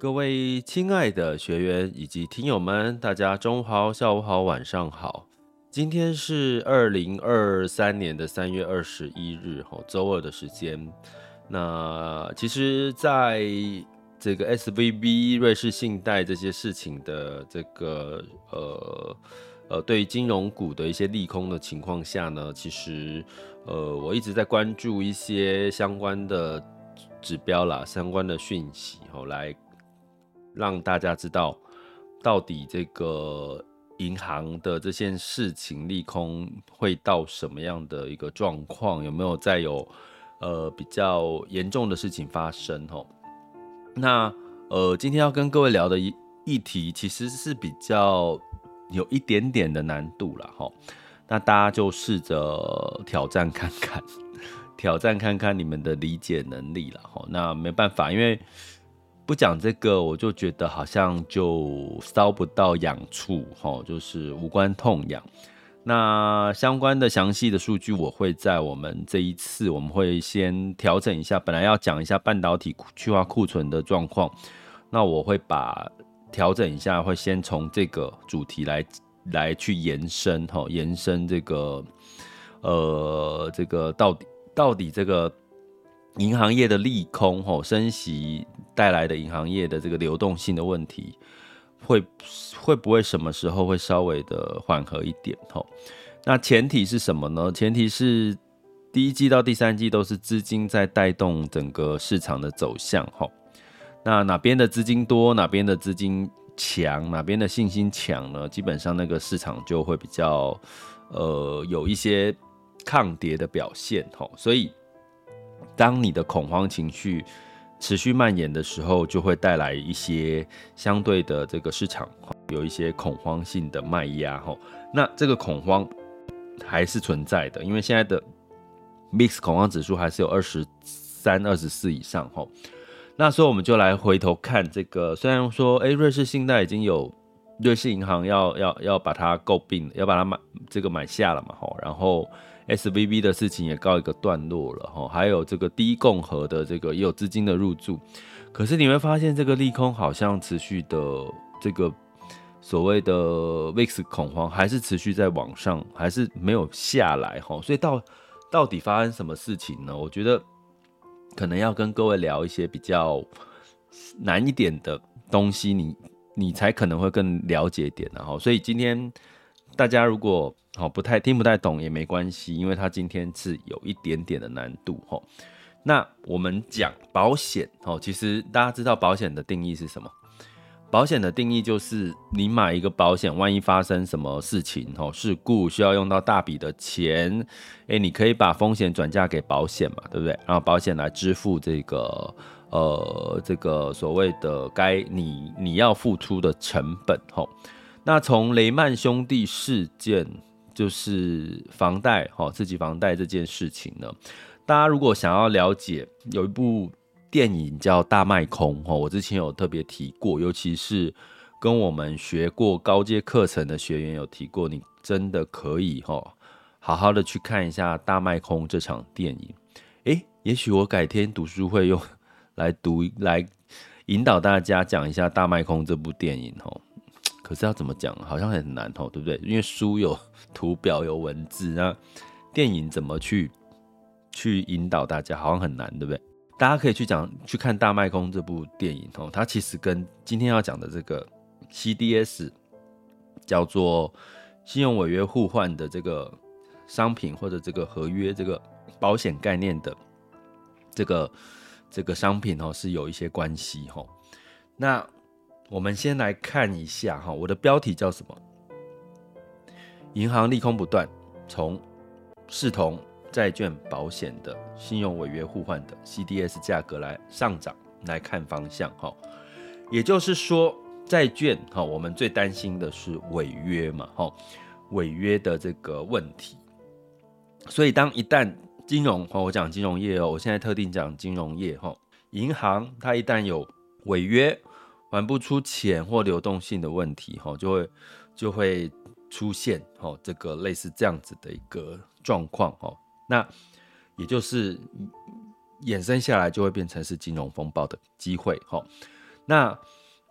各位亲爱的学员以及听友们，大家中午好、下午好、晚上好。今天是二零二三年的三月二十一日，吼，周二的时间。那其实，在这个 SVB 瑞士信贷这些事情的这个呃呃，对金融股的一些利空的情况下呢，其实呃，我一直在关注一些相关的指标啦，相关的讯息，吼，来。让大家知道，到底这个银行的这件事情利空会到什么样的一个状况？有没有再有呃比较严重的事情发生？吼，那呃今天要跟各位聊的议议题其实是比较有一点点的难度了，吼。那大家就试着挑战看看，挑战看看你们的理解能力了，吼。那没办法，因为。不讲这个，我就觉得好像就搔不到痒处，吼，就是无关痛痒。那相关的详细的数据，我会在我们这一次，我们会先调整一下。本来要讲一下半导体去化库存的状况，那我会把调整一下，会先从这个主题来来去延伸，吼，延伸这个，呃，这个到底到底这个。银行业的利空，吼，升息带来的银行业的这个流动性的问题，会会不会什么时候会稍微的缓和一点，吼？那前提是什么呢？前提是第一季到第三季都是资金在带动整个市场的走向，吼。那哪边的资金多，哪边的资金强，哪边的信心强呢？基本上那个市场就会比较，呃，有一些抗跌的表现，吼，所以。当你的恐慌情绪持续蔓延的时候，就会带来一些相对的这个市场有一些恐慌性的卖压哈。那这个恐慌还是存在的，因为现在的 Mix 恐慌指数还是有二十三、二十四以上哈。那所以我们就来回头看这个，虽然说诶，瑞士信贷已经有瑞士银行要要要把它购并，要把它买这个买下了嘛哈，然后。SVB 的事情也告一个段落了哈，还有这个第一共和的这个也有资金的入驻，可是你会发现这个利空好像持续的这个所谓的 VIX 恐慌还是持续在往上，还是没有下来哈，所以到到底发生什么事情呢？我觉得可能要跟各位聊一些比较难一点的东西，你你才可能会更了解一点，然后所以今天大家如果。好，不太听不太懂也没关系，因为它今天是有一点点的难度哈。那我们讲保险哦，其实大家知道保险的定义是什么？保险的定义就是你买一个保险，万一发生什么事情哦，事故需要用到大笔的钱，诶，你可以把风险转嫁给保险嘛，对不对？然后保险来支付这个呃这个所谓的该你你要付出的成本吼。那从雷曼兄弟事件。就是房贷，哈，次级房贷这件事情呢，大家如果想要了解，有一部电影叫《大卖空》，哈，我之前有特别提过，尤其是跟我们学过高阶课程的学员有提过，你真的可以，哈，好好的去看一下《大卖空》这场电影。诶，也许我改天读书会用来读，来引导大家讲一下《大卖空》这部电影，哈。可是要怎么讲，好像很难哦，对不对？因为书有 图表有文字，那电影怎么去去引导大家，好像很难，对不对？大家可以去讲去看《大麦空》这部电影哦，它其实跟今天要讲的这个 CDS 叫做信用违约互换的这个商品或者这个合约这个保险概念的这个这个商品哦，是有一些关系哦。那我们先来看一下哈，我的标题叫什么？银行利空不断，从视同债券保险的信用违约互换的 CDS 价格来上涨来看方向哈，也就是说债券哈，我们最担心的是违约嘛哈，违约的这个问题，所以当一旦金融哈，我讲金融业哦，我现在特定讲金融业哈，银行它一旦有违约还不出钱或流动性的问题哈，就会就会出现哈这个类似这样子的一个状况哈。那也就是衍生下来就会变成是金融风暴的机会哈。那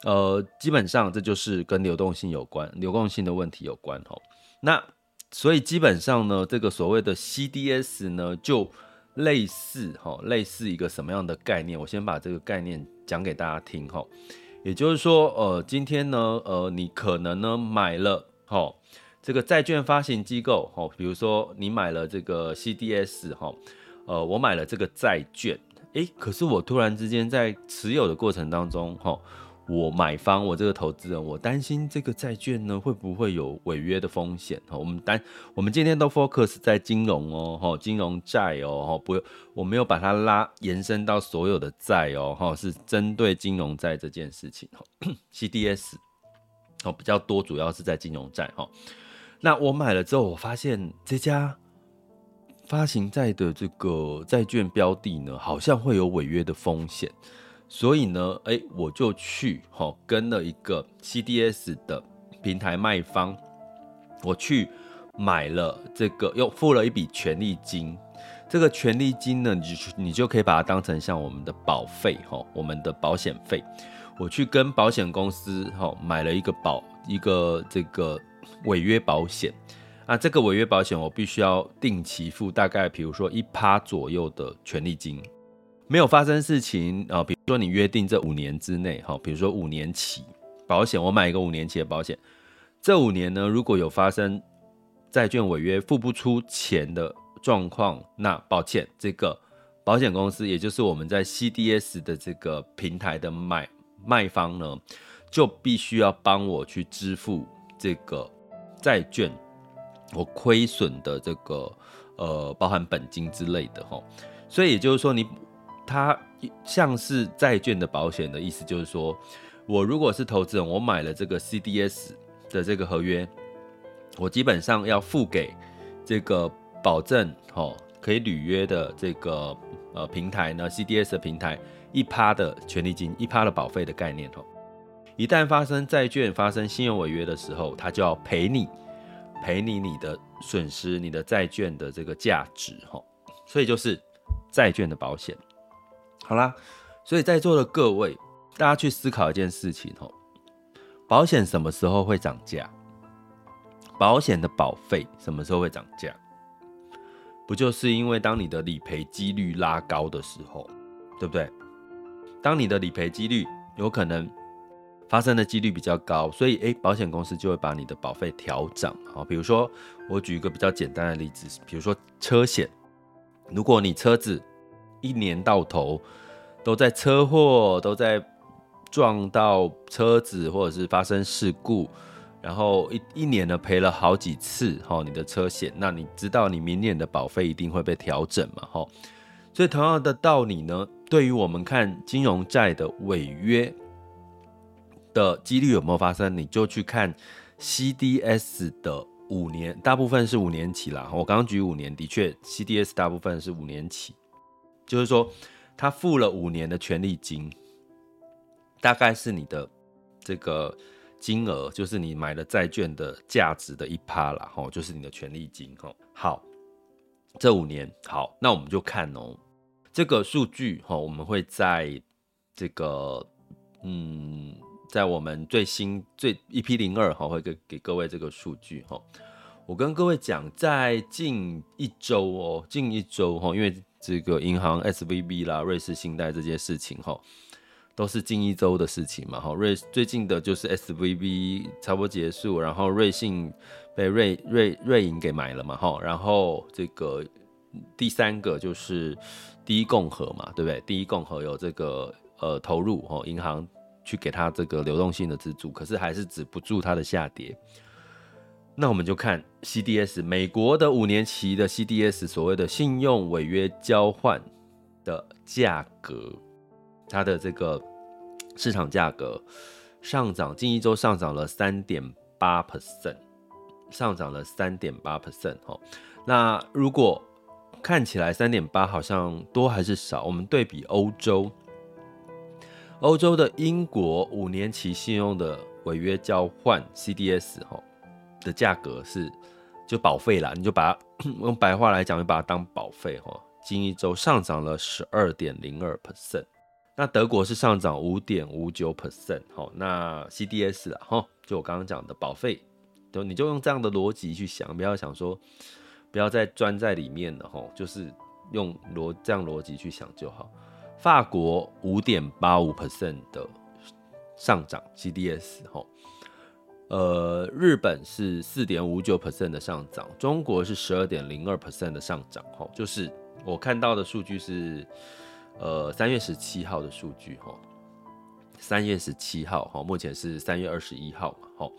呃，基本上这就是跟流动性有关，流动性的问题有关哈。那所以基本上呢，这个所谓的 CDS 呢，就类似哈，类似一个什么样的概念？我先把这个概念讲给大家听哈。也就是说，呃，今天呢，呃，你可能呢买了吼。这个债券发行机构，吼，比如说你买了这个 CDS，哈，呃，我买了这个债券，诶，可是我突然之间在持有的过程当中，哈，我买方，我这个投资人，我担心这个债券呢会不会有违约的风险，哈，我们担，我们今天都 focus 在金融哦，哈，金融债哦，哈，不，我没有把它拉延伸到所有的债哦，哈，是针对金融债这件事情，哈，CDS，哦，比较多，主要是在金融债，哈。那我买了之后，我发现这家发行债的这个债券标的呢，好像会有违约的风险，所以呢，哎，我就去哈跟了一个 CDS 的平台卖方，我去买了这个，又付了一笔权利金。这个权利金呢，你就你就可以把它当成像我们的保费哈，我们的保险费。我去跟保险公司哈买了一个保一个这个。违约保险，那这个违约保险我必须要定期付，大概比如说一趴左右的权利金，没有发生事情啊，比如说你约定这五年之内，哈，比如说五年期保险，我买一个五年期的保险，这五年呢，如果有发生债券违约付不出钱的状况，那抱歉，这个保险公司，也就是我们在 CDS 的这个平台的买卖方呢，就必须要帮我去支付这个。债券我亏损的这个呃，包含本金之类的齁，所以也就是说，你它像是债券的保险的意思，就是说我如果是投资人，我买了这个 CDS 的这个合约，我基本上要付给这个保证哦，可以履约的这个呃平台呢，CDS 的平台一趴的权利金，一趴的保费的概念哦。一旦发生债券发生信用违约的时候，他就要赔你，赔你你的损失，你的债券的这个价值，哈，所以就是债券的保险。好啦，所以在座的各位，大家去思考一件事情，哦，保险什么时候会涨价？保险的保费什么时候会涨价？不就是因为当你的理赔几率拉高的时候，对不对？当你的理赔几率有可能。发生的几率比较高，所以诶，保险公司就会把你的保费调涨啊。比如说，我举一个比较简单的例子，比如说车险，如果你车子一年到头都在车祸，都在撞到车子，或者是发生事故，然后一一年呢赔了好几次哈，你的车险，那你知道你明年的保费一定会被调整嘛？哈，所以同样的道理呢，对于我们看金融债的违约。的几率有没有发生？你就去看 CDS 的五年，大部分是五年期啦。我刚刚举五年，的确 CDS 大部分是五年期，就是说他付了五年的权利金，大概是你的这个金额，就是你买了债券的价值的一趴啦，吼，就是你的权利金，吼。好，这五年好，那我们就看哦，这个数据，吼，我们会在这个，嗯。在我们最新最 EP 零二哈，会给给各位这个数据哈。我跟各位讲，在近一周哦，近一周哈，因为这个银行 SVB 啦、瑞士信贷这些事情哈，都是近一周的事情嘛哈。瑞最近的就是 SVB 差不多结束，然后瑞信被瑞瑞瑞银给买了嘛哈，然后这个第三个就是第一共和嘛，对不对？第一共和有这个呃投入哈，银行。去给他这个流动性的资助，可是还是止不住它的下跌。那我们就看 CDS 美国的五年期的 CDS 所谓的信用违约交换的价格，它的这个市场价格上涨，近一周上涨了三点八 percent，上涨了三点八 percent 哦。那如果看起来三点八好像多还是少？我们对比欧洲，欧洲的英国五年期信用的违约交换 CDS 哈。的价格是就保费啦，你就把它 用白话来讲，就把它当保费哈。近一周上涨了十二点零二 percent，那德国是上涨五点五九 percent 哈。那 CDS 啊哈，就我刚刚讲的保费，就你就用这样的逻辑去想，不要想说不要再钻在里面了哈，就是用逻这样逻辑去想就好。法国五点八五 percent 的上涨 CDS 哈。呃，日本是四点五九 percent 的上涨，中国是十二点零二 percent 的上涨，哈，就是我看到的数据是，呃，三月十七号的数据，哈，三月十七号，哈，目前是三月二十一号嘛，哈，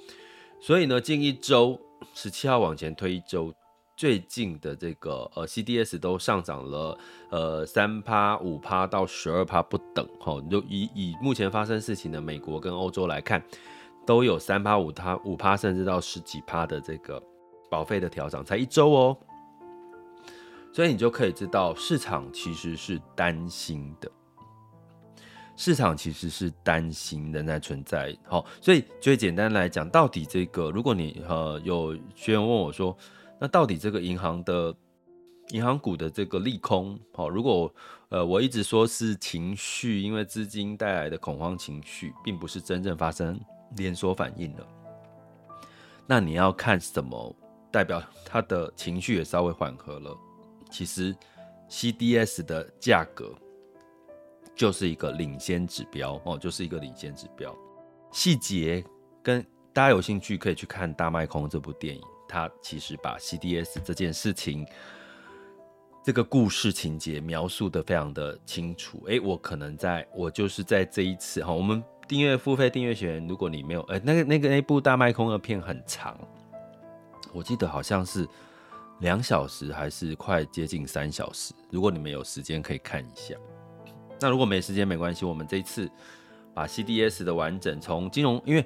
所以呢，近一周十七号往前推一周，最近的这个呃 CDS 都上涨了，呃，三趴、五趴到十二趴不等，哈，就以以目前发生事情的美国跟欧洲来看。都有三趴、五趴、五趴，甚至到十几趴的这个保费的调整，才一周哦，所以你就可以知道市场其实是担心的，市场其实是担心仍然存在。好，所以最简单来讲，到底这个，如果你呃有学员问我说，那到底这个银行的银行股的这个利空，好，如果呃我一直说是情绪，因为资金带来的恐慌情绪，并不是真正发生。连锁反应了，那你要看什么代表他的情绪也稍微缓和了？其实 CDS 的价格就是一个领先指标哦，就是一个领先指标。细节跟大家有兴趣可以去看《大麦空》这部电影，它其实把 CDS 这件事情这个故事情节描述的非常的清楚。诶，我可能在我就是在这一次哈，我们。订阅付费订阅学员，如果你没有，呃，那个那个那部大卖空的片很长，我记得好像是两小时还是快接近三小时。如果你们有时间可以看一下，那如果没时间没关系，我们这一次把 CDS 的完整从金融，因为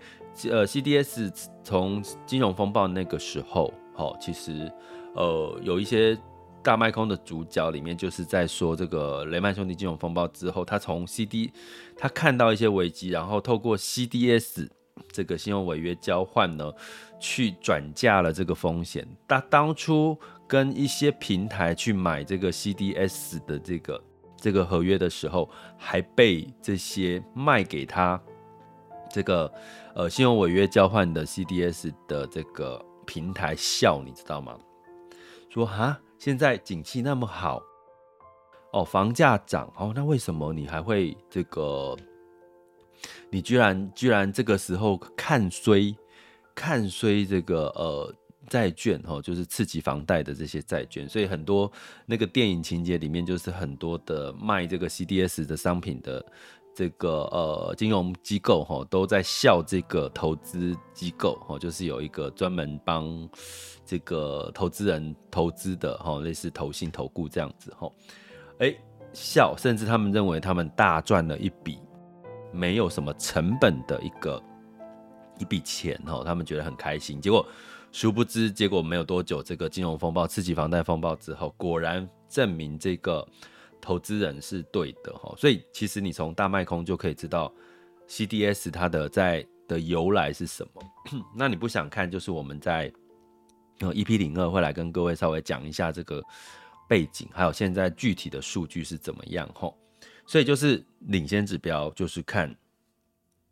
呃 CDS 从金融风暴那个时候，好，其实呃有一些。大麦空的主角里面就是在说这个雷曼兄弟金融风暴之后，他从 CD 他看到一些危机，然后透过 CDS 这个信用违约交换呢，去转嫁了这个风险。他当初跟一些平台去买这个 CDS 的这个这个合约的时候，还被这些卖给他这个呃信用违约交换的 CDS 的这个平台笑，你知道吗？说哈。现在景气那么好哦，房价涨哦，那为什么你还会这个？你居然居然这个时候看衰看衰这个呃债券哦，就是刺激房贷的这些债券，所以很多那个电影情节里面就是很多的卖这个 CDS 的商品的。这个呃，金融机构哈都在笑这个投资机构哈，就是有一个专门帮这个投资人投资的哈，类似投信投顾这样子哈，哎笑，甚至他们认为他们大赚了一笔没有什么成本的一个一笔钱哈，他们觉得很开心。结果殊不知，结果没有多久，这个金融风暴、刺激房贷风暴之后，果然证明这个。投资人是对的哈，所以其实你从大卖空就可以知道 CDS 它的在的由来是什么。那你不想看，就是我们在 EP 零二会来跟各位稍微讲一下这个背景，还有现在具体的数据是怎么样哈。所以就是领先指标就是看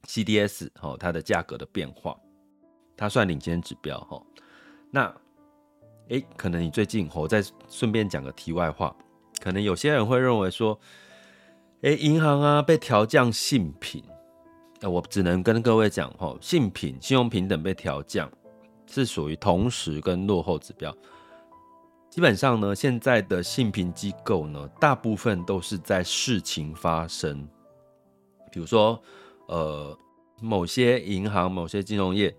CDS 哈它的价格的变化，它算领先指标哈。那诶，可能你最近我再顺便讲个题外话。可能有些人会认为说，诶，银行啊被调降信评，我只能跟各位讲哈，信评、信用评等被调降是属于同时跟落后指标。基本上呢，现在的信评机构呢，大部分都是在事情发生，比如说，呃，某些银行、某些金融业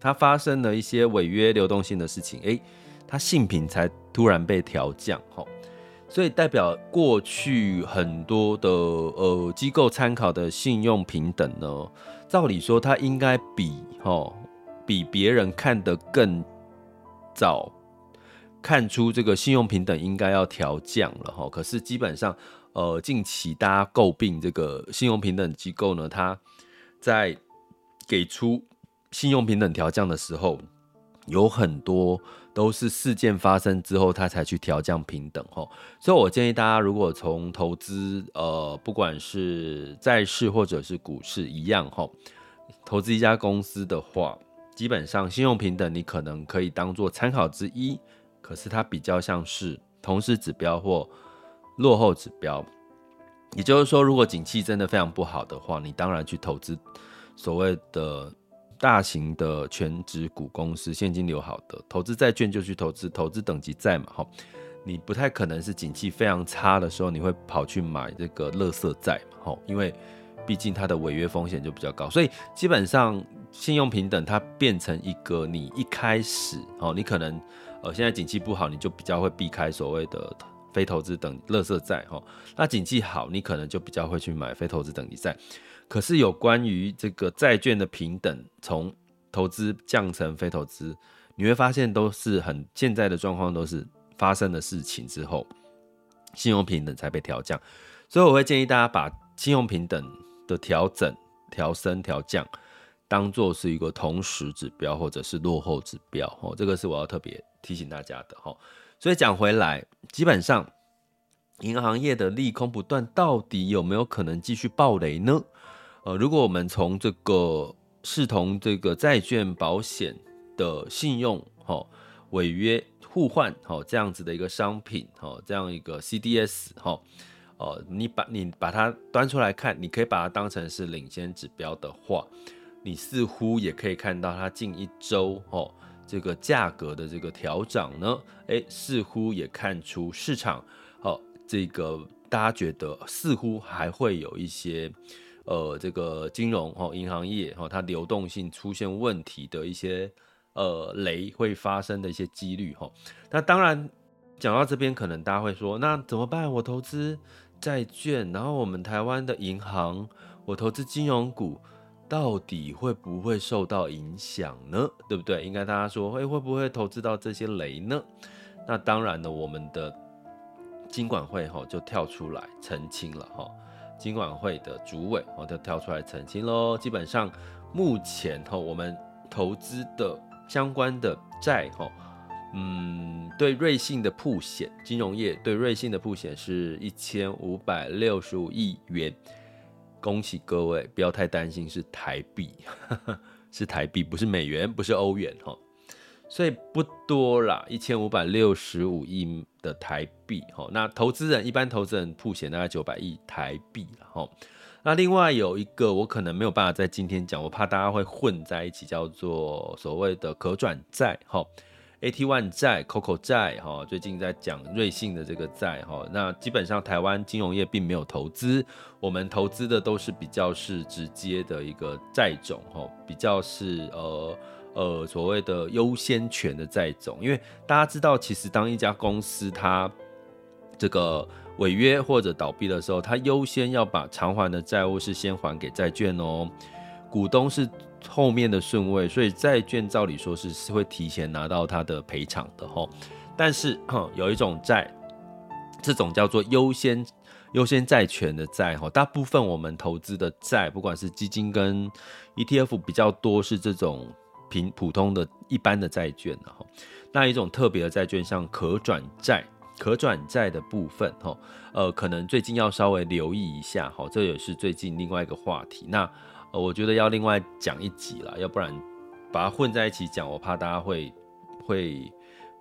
它发生了一些违约流动性的事情，诶，它信评才突然被调降，哈，所以代表过去很多的呃机构参考的信用评等呢，照理说它应该比哈比别人看得更早看出这个信用评等应该要调降了哈，可是基本上呃近期大家诟病这个信用评等机构呢，它在给出信用评等调降的时候，有很多都是事件发生之后，他才去调降平等吼。所以我建议大家，如果从投资，呃，不管是债市或者是股市一样吼，投资一家公司的话，基本上信用平等你可能可以当做参考之一，可是它比较像是同时指标或落后指标。也就是说，如果景气真的非常不好的话，你当然去投资所谓的。大型的全职股公司现金流好的，投资债券就去投资投资等级债嘛，哈，你不太可能是景气非常差的时候，你会跑去买这个垃圾债嘛，哈，因为毕竟它的违约风险就比较高，所以基本上信用平等它变成一个你一开始，哦，你可能呃现在景气不好，你就比较会避开所谓的非投资等垃圾债，哈，那景气好，你可能就比较会去买非投资等级债。可是有关于这个债券的平等，从投资降成非投资，你会发现都是很现在的状况，都是发生的事情之后，信用评等才被调降。所以我会建议大家把信用评等的调整、调升、调降，当做是一个同时指标或者是落后指标。哦，这个是我要特别提醒大家的。哈，所以讲回来，基本上银行业的利空不断，到底有没有可能继续爆雷呢？呃，如果我们从这个视同这个债券保险的信用哈违约互换哈这样子的一个商品哈这样一个 CDS 哈呃你把你把它端出来看，你可以把它当成是领先指标的话，你似乎也可以看到它近一周哈这个价格的这个调涨呢，诶，似乎也看出市场哦这个大家觉得似乎还会有一些。呃，这个金融哈，银行业哈，它流动性出现问题的一些呃雷会发生的一些几率哈。那当然讲到这边，可能大家会说，那怎么办？我投资债券，然后我们台湾的银行，我投资金融股，到底会不会受到影响呢？对不对？应该大家说，会会不会投资到这些雷呢？那当然呢，我们的金管会哈就跳出来澄清了哈。金管会的主委哦，就跳出来澄清喽。基本上，目前哈，我们投资的相关的债哈，嗯，对瑞信的曝险，金融业对瑞信的曝险是一千五百六十五亿元。恭喜各位，不要太担心，是台币，是台币，不是美元，不是欧元哈。所以不多啦，一千五百六十五亿的台币，哈，那投资人一般投资人曝险大概九百亿台币了，哈。那另外有一个我可能没有办法在今天讲，我怕大家会混在一起，叫做所谓的可转债，哈，AT One 债、COCO 债，哈，最近在讲瑞信的这个债，哈。那基本上台湾金融业并没有投资，我们投资的都是比较是直接的一个债种，哈，比较是呃。呃，所谓的优先权的债种，因为大家知道，其实当一家公司它这个违约或者倒闭的时候，它优先要把偿还的债务是先还给债券哦，股东是后面的顺位，所以债券照理说是是会提前拿到它的赔偿的哦。但是有一种债，这种叫做优先优先债权的债哈，大部分我们投资的债，不管是基金跟 ETF 比较多是这种。平普通的一般的债券，然后那一种特别的债券，像可转债、可转债的部分，哈，呃，可能最近要稍微留意一下，哈，这也是最近另外一个话题。那呃，我觉得要另外讲一集了，要不然把它混在一起讲，我怕大家会会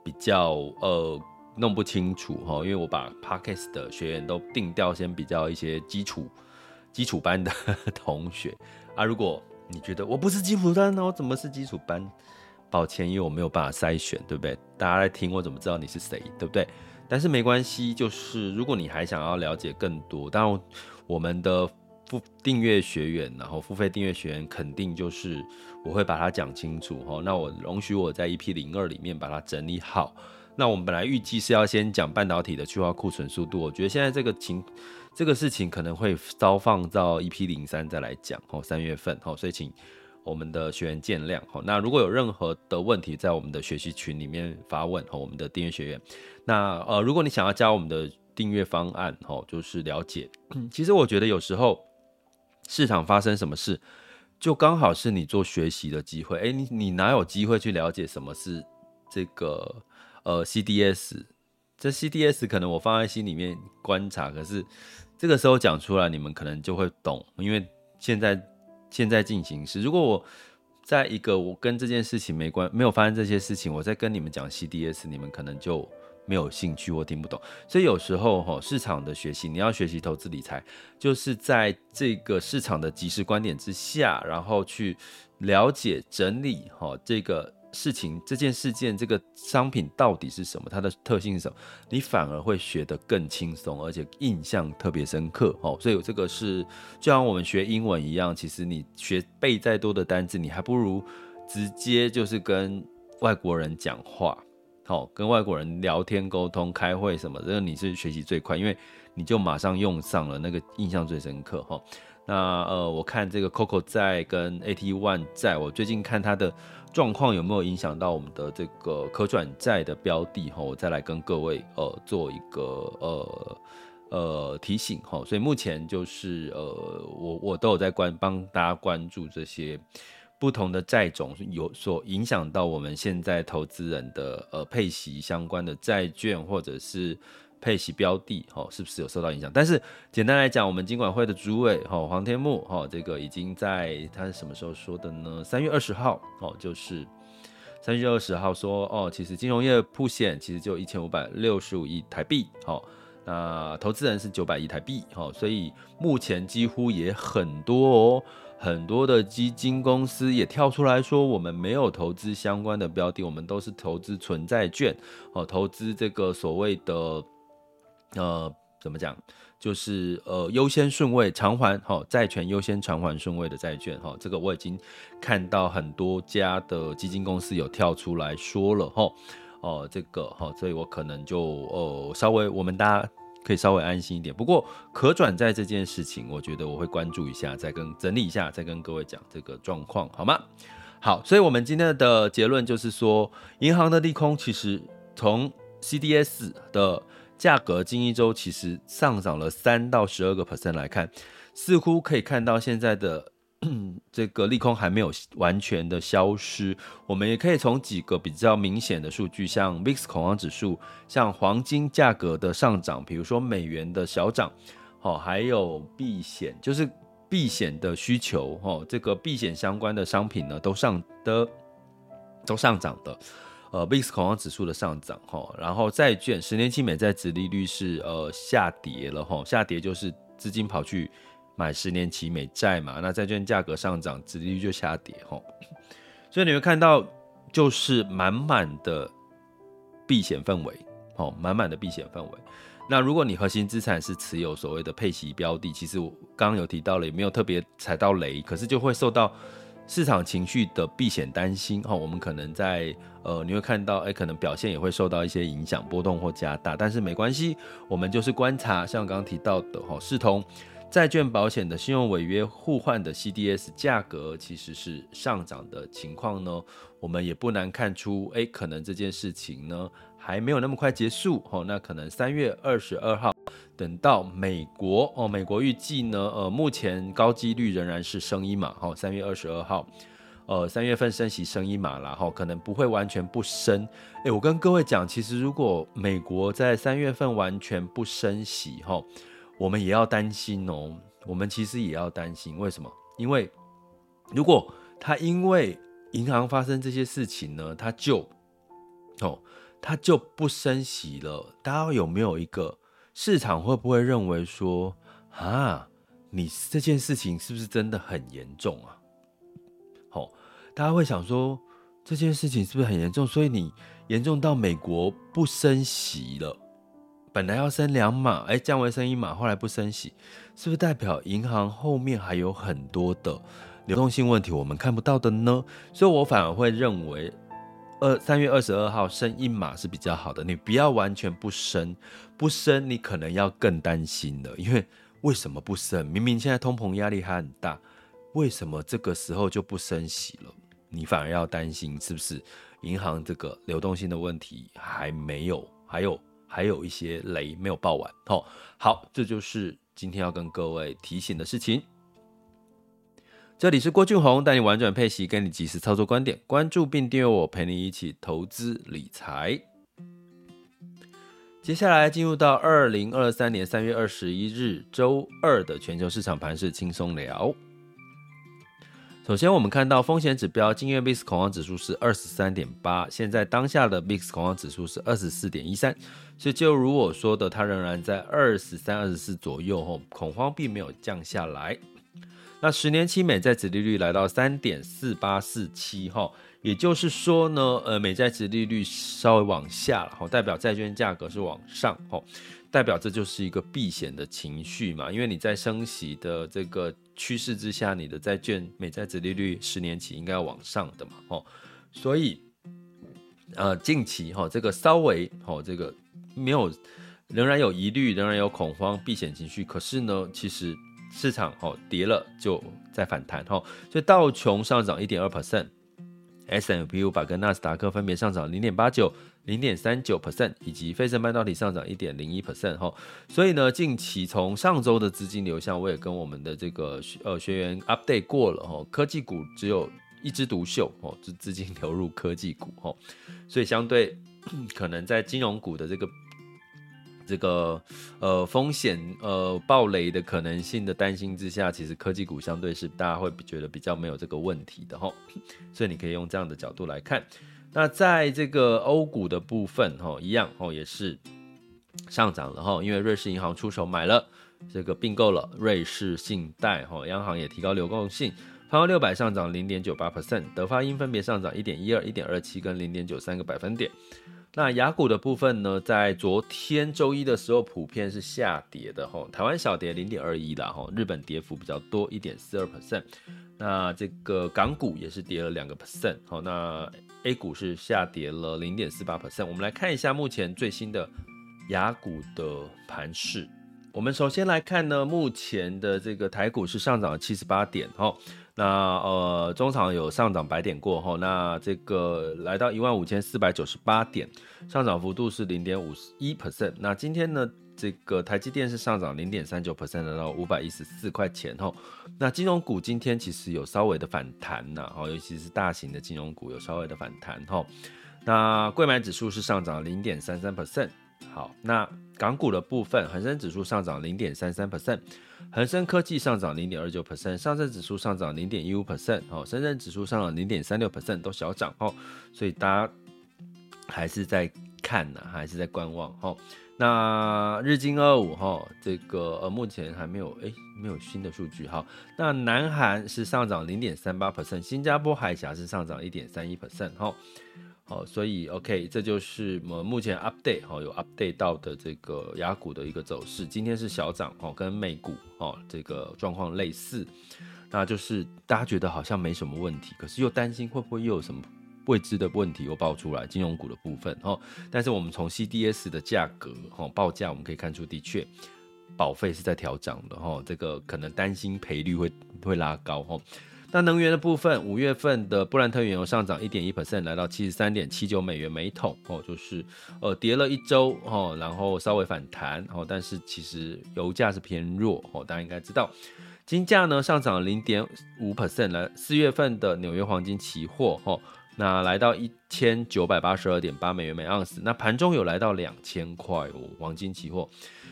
比较呃弄不清楚，哈，因为我把 Podcast 的学员都定调，先比较一些基础基础班的 同学啊，如果。你觉得我不是基础班，那我怎么是基础班？抱歉，因为我没有办法筛选，对不对？大家来听，我怎么知道你是谁，对不对？但是没关系，就是如果你还想要了解更多，当然我们的付订阅学员，然后付费订阅学员，肯定就是我会把它讲清楚哈。那我容许我在 EP 零二里面把它整理好。那我们本来预计是要先讲半导体的去化库存速度，我觉得现在这个情这个事情可能会稍放到 EP 零三再来讲哦，三月份哦，所以请我们的学员见谅哈。那如果有任何的问题，在我们的学习群里面发问哈，我们的订阅学员。那呃，如果你想要加我们的订阅方案哦，就是了解，其实我觉得有时候。市场发生什么事，就刚好是你做学习的机会。哎，你你哪有机会去了解什么是这个呃 CDS？这 CDS 可能我放在心里面观察，可是这个时候讲出来，你们可能就会懂。因为现在现在进行时，如果我在一个我跟这件事情没关，没有发生这些事情，我在跟你们讲 CDS，你们可能就。没有兴趣或听不懂，所以有时候哈，市场的学习，你要学习投资理财，就是在这个市场的即时观点之下，然后去了解整理哈这个事情、这件事件、这个商品到底是什么，它的特性是什么，你反而会学得更轻松，而且印象特别深刻哦。所以这个是就像我们学英文一样，其实你学背再多的单字，你还不如直接就是跟外国人讲话。好，跟外国人聊天、沟通、开会什么，这个你是学习最快，因为你就马上用上了，那个印象最深刻哈。那呃，我看这个 Coco 债跟 AT One 债，我最近看它的状况有没有影响到我们的这个可转债的标的哈，我再来跟各位呃做一个呃呃提醒哈。所以目前就是呃我我都有在关帮大家关注这些。不同的债种有所影响到我们现在投资人的呃配息相关的债券或者是配息标的，哈，是不是有受到影响？但是简单来讲，我们金管会的主委哈黄天牧哈，这个已经在他什么时候说的呢？三月二十号哦，就是三月二十号说哦，其实金融业曝险其实就一千五百六十五亿台币，好，那投资人是九百亿台币，好，所以目前几乎也很多哦。很多的基金公司也跳出来说，我们没有投资相关的标的，我们都是投资存债券，哦，投资这个所谓的，呃，怎么讲，就是呃优先顺位偿还，哈，债权优先偿还顺位的债券，哈，这个我已经看到很多家的基金公司有跳出来说了，哈，哦，这个，哈，所以我可能就，呃，稍微我们大家。可以稍微安心一点，不过可转债这件事情，我觉得我会关注一下，再跟整理一下，再跟各位讲这个状况，好吗？好，所以我们今天的结论就是说，银行的利空其实从 CDS 的价格近一周其实上涨了三到十二个 percent 来看，似乎可以看到现在的。这个利空还没有完全的消失，我们也可以从几个比较明显的数据，像 VIX 恐慌指数，像黄金价格的上涨，比如说美元的小涨，哦，还有避险，就是避险的需求，哦，这个避险相关的商品呢，都上的都上涨的，呃，VIX 恐慌指数的上涨，哈，然后债券十年期美债殖利率是呃下跌了，哈，下跌就是资金跑去。买十年期美债嘛，那债券价格上涨，殖利率就下跌吼，所以你会看到就是满满的避险氛围，哦，满满的避险氛围。那如果你核心资产是持有所谓的配息标的，其实我刚刚有提到了，也没有特别踩到雷，可是就会受到市场情绪的避险担心，哈，我们可能在呃，你会看到，哎，可能表现也会受到一些影响，波动或加大，但是没关系，我们就是观察，像刚刚提到的，吼，视同。债券保险的信用违约互换的 CDS 价格其实是上涨的情况呢，我们也不难看出，哎，可能这件事情呢还没有那么快结束哦。那可能三月二十二号，等到美国哦，美国预计呢，呃，目前高几率仍然是升一码哈。三月二十二号，呃，三月份升息升一码啦，哈，可能不会完全不升。哎，我跟各位讲，其实如果美国在三月份完全不升息，哈。我们也要担心哦，我们其实也要担心，为什么？因为如果他因为银行发生这些事情呢，他就哦，他就不升息了。大家有没有一个市场会不会认为说啊，你这件事情是不是真的很严重啊？好，大家会想说这件事情是不是很严重？所以你严重到美国不升息了。本来要升两码，哎，降为升一码，后来不升息，是不是代表银行后面还有很多的流动性问题我们看不到的呢？所以我反而会认为，二三月二十二号升一码是比较好的，你不要完全不升，不升你可能要更担心了，因为为什么不升？明明现在通膨压力还很大，为什么这个时候就不升息了？你反而要担心是不是银行这个流动性的问题还没有，还有还有一些雷没有爆完哦。好，这就是今天要跟各位提醒的事情。这里是郭俊宏，带你玩转配息，跟你及时操作观点，关注并订阅我，陪你一起投资理财。接下来进入到二零二三年三月二十一日周二的全球市场盘势轻松聊。首先，我们看到风险指标，今日 VIX 恐慌指数是二十三点八，现在当下的 VIX 恐慌指数是二十四点一三，所以就如我说的，它仍然在二十三、二十四左右，吼，恐慌并没有降下来。那十年期美债殖利率来到三点四八四七，哈，也就是说呢，呃，美债殖利率稍微往下了，哈，代表债券价格是往上，哈。代表这就是一个避险的情绪嘛，因为你在升息的这个趋势之下，你的债券美债殖利率十年期应该要往上的嘛，哦，所以呃近期哈这个稍微哦这个没有仍然有疑虑，仍然有恐慌避险情绪，可是呢，其实市场哦跌了就再反弹哈，所以道琼上涨一点二 percent，S&P 500跟纳斯达克分别上涨零点八九。零点三九 percent，以及费城半导体上涨一点零一 percent 哈，所以呢，近期从上周的资金流向，我也跟我们的这个呃学员 update 过了哈，科技股只有一枝独秀哦，资资金流入科技股哈，所以相对可能在金融股的这个这个呃风险呃暴雷的可能性的担心之下，其实科技股相对是大家会觉得比较没有这个问题的哈，所以你可以用这样的角度来看。那在这个欧股的部分，哈，一样，哦，也是上涨了，哈，因为瑞士银行出手买了这个并购了瑞士信贷，哈，央行也提高流动性，泛欧六百上涨零点九八 percent，德发英分别上涨一点一二、一点二七跟零点九三个百分点。那雅股的部分呢，在昨天周一的时候，普遍是下跌的，哈，台湾小跌零点二一啦，哈，日本跌幅比较多一点四二 percent。那这个港股也是跌了两个 percent，好，那 A 股是下跌了零点四八 percent。我们来看一下目前最新的雅股的盘势。我们首先来看呢，目前的这个台股是上涨了七十八点，哈，那呃中场有上涨百点过后，那这个来到一万五千四百九十八点，上涨幅度是零点五一 percent。那今天呢？这个台积电是上涨零点三九 percent，来到五百一十四块钱哈。那金融股今天其实有稍微的反弹呐，哦，尤其是大型的金融股有稍微的反弹哈。那柜买指数是上涨零点三三 percent。好，那港股的部分，恒生指数上涨零点三三 percent，恒生科技上涨零点二九 percent，上证指数上涨零点一五 percent，哦，深圳指数上涨零点三六 percent，都小涨哦。所以大家还是在看呢，还是在观望哦。那日经二五哈，这个呃目前还没有哎、欸、没有新的数据哈。那南韩是上涨零点三八 percent，新加坡海峡是上涨一点三一 percent 哈。哦，所以 OK，这就是我们目前 update 哈有 update 到的这个雅股的一个走势。今天是小涨哦，跟美股哦这个状况类似。那就是大家觉得好像没什么问题，可是又担心会不会又有什么？未知的问题又爆出来，金融股的部分哈，但是我们从 CDS 的价格哈报价，我们可以看出，的确保费是在调涨的哈，这个可能担心赔率会会拉高哈。那能源的部分，五月份的布兰特原油上涨一点一 percent，来到七十三点七九美元每桶哦，就是呃跌了一周哈，然后稍微反弹哦，但是其实油价是偏弱哦，大家应该知道。金价呢上涨零点五 percent，来四月份的纽约黄金期货哦。那来到一千九百八十二点八美元每盎司，那盘中有来到两千块哦，黄金期货，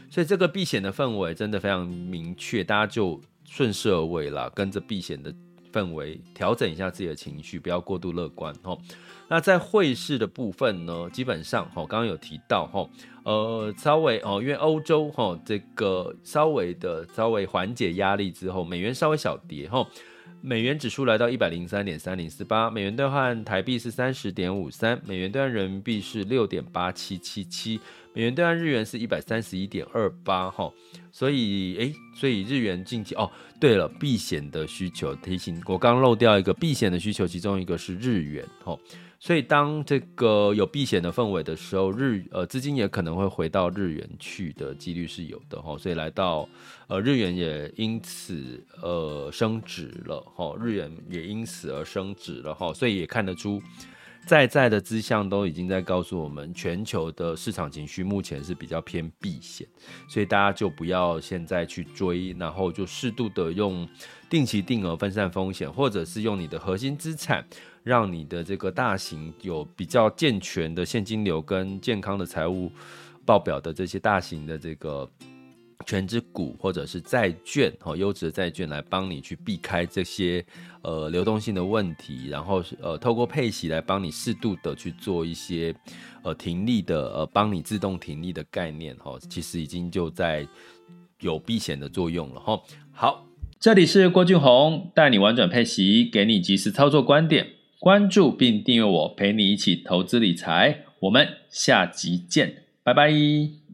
所以这个避险的氛围真的非常明确，大家就顺势而为啦，跟着避险的氛围调整一下自己的情绪，不要过度乐观哦。那在汇市的部分呢，基本上哈，刚刚有提到哈，呃，稍微哦，因为欧洲哈这个稍微的稍微缓解压力之后，美元稍微小跌哈。美元指数来到一百零三点三零四八，美元兑换台币是三十点五三，美元兑换人民币是六点八七七七，美元兑换日元是一百三十一点二八哈，所以诶，所以日元近期哦，对了，避险的需求提醒我刚漏掉一个避险的需求，其中一个是日元哈。所以，当这个有避险的氛围的时候，日呃资金也可能会回到日元去的几率是有的哈。所以来到呃日元也因此呃升值了哈，日元也因此而升值了哈。所以也看得出，在在的迹象都已经在告诉我们，全球的市场情绪目前是比较偏避险，所以大家就不要现在去追，然后就适度的用定期定额分散风险，或者是用你的核心资产。让你的这个大型有比较健全的现金流跟健康的财务报表的这些大型的这个权值股或者是债券哦，优质的债券来帮你去避开这些呃流动性的问题，然后呃透过配息来帮你适度的去做一些呃停利的呃帮你自动停利的概念哈，其实已经就在有避险的作用了哈。好，这里是郭俊宏带你玩转配息，给你即时操作观点。关注并订阅我，陪你一起投资理财。我们下集见，拜拜。